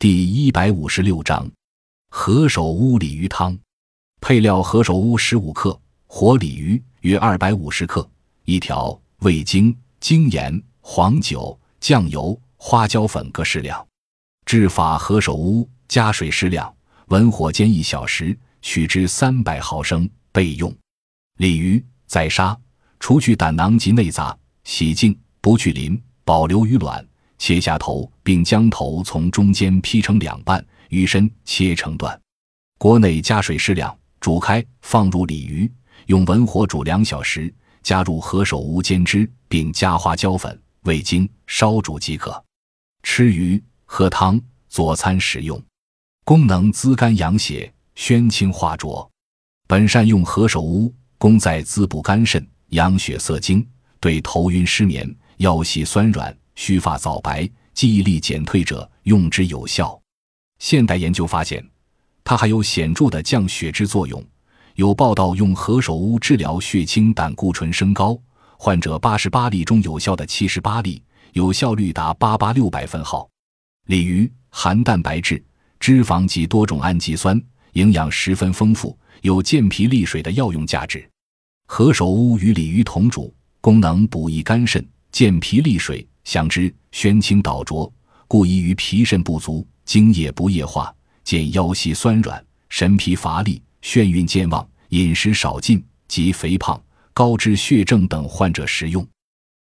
第一百五十六章何首乌鲤鱼汤。配料：何首乌十五克，活鲤鱼约二百五十克，一条味精、精盐、黄酒、酱油、花椒粉各适量。制法：何首乌加水适量，文火煎一小时，取汁三百毫升备用。鲤鱼宰杀，除去胆囊及内杂，洗净，不去鳞，保留鱼卵。切下头，并将头从中间劈成两半，鱼身切成段。锅内加水适量，煮开，放入鲤鱼，用文火煮两小时，加入何首乌煎汁，并加花椒粉、味精，烧煮即可。吃鱼喝汤佐餐食用。功能滋肝养血、宣清化浊。本善用何首乌，功在滋补肝肾、养血涩精，对头晕失眠、腰膝酸软。须发早白、记忆力减退者用之有效。现代研究发现，它还有显著的降血脂作用。有报道用何首乌治疗血清胆固醇升高，患者八十八例中有效的七十八例，有效率达八八六百分号。鲤鱼含蛋白质、脂肪及多种氨基酸，营养十分丰富，有健脾利水的药用价值。何首乌与鲤鱼同煮，功能补益肝肾、健脾利水。想之宣清导浊，故宜于脾肾不足、精液不液化、见腰膝酸软、神疲乏力、眩晕健忘、饮食少进及肥胖、高脂血症等患者食用。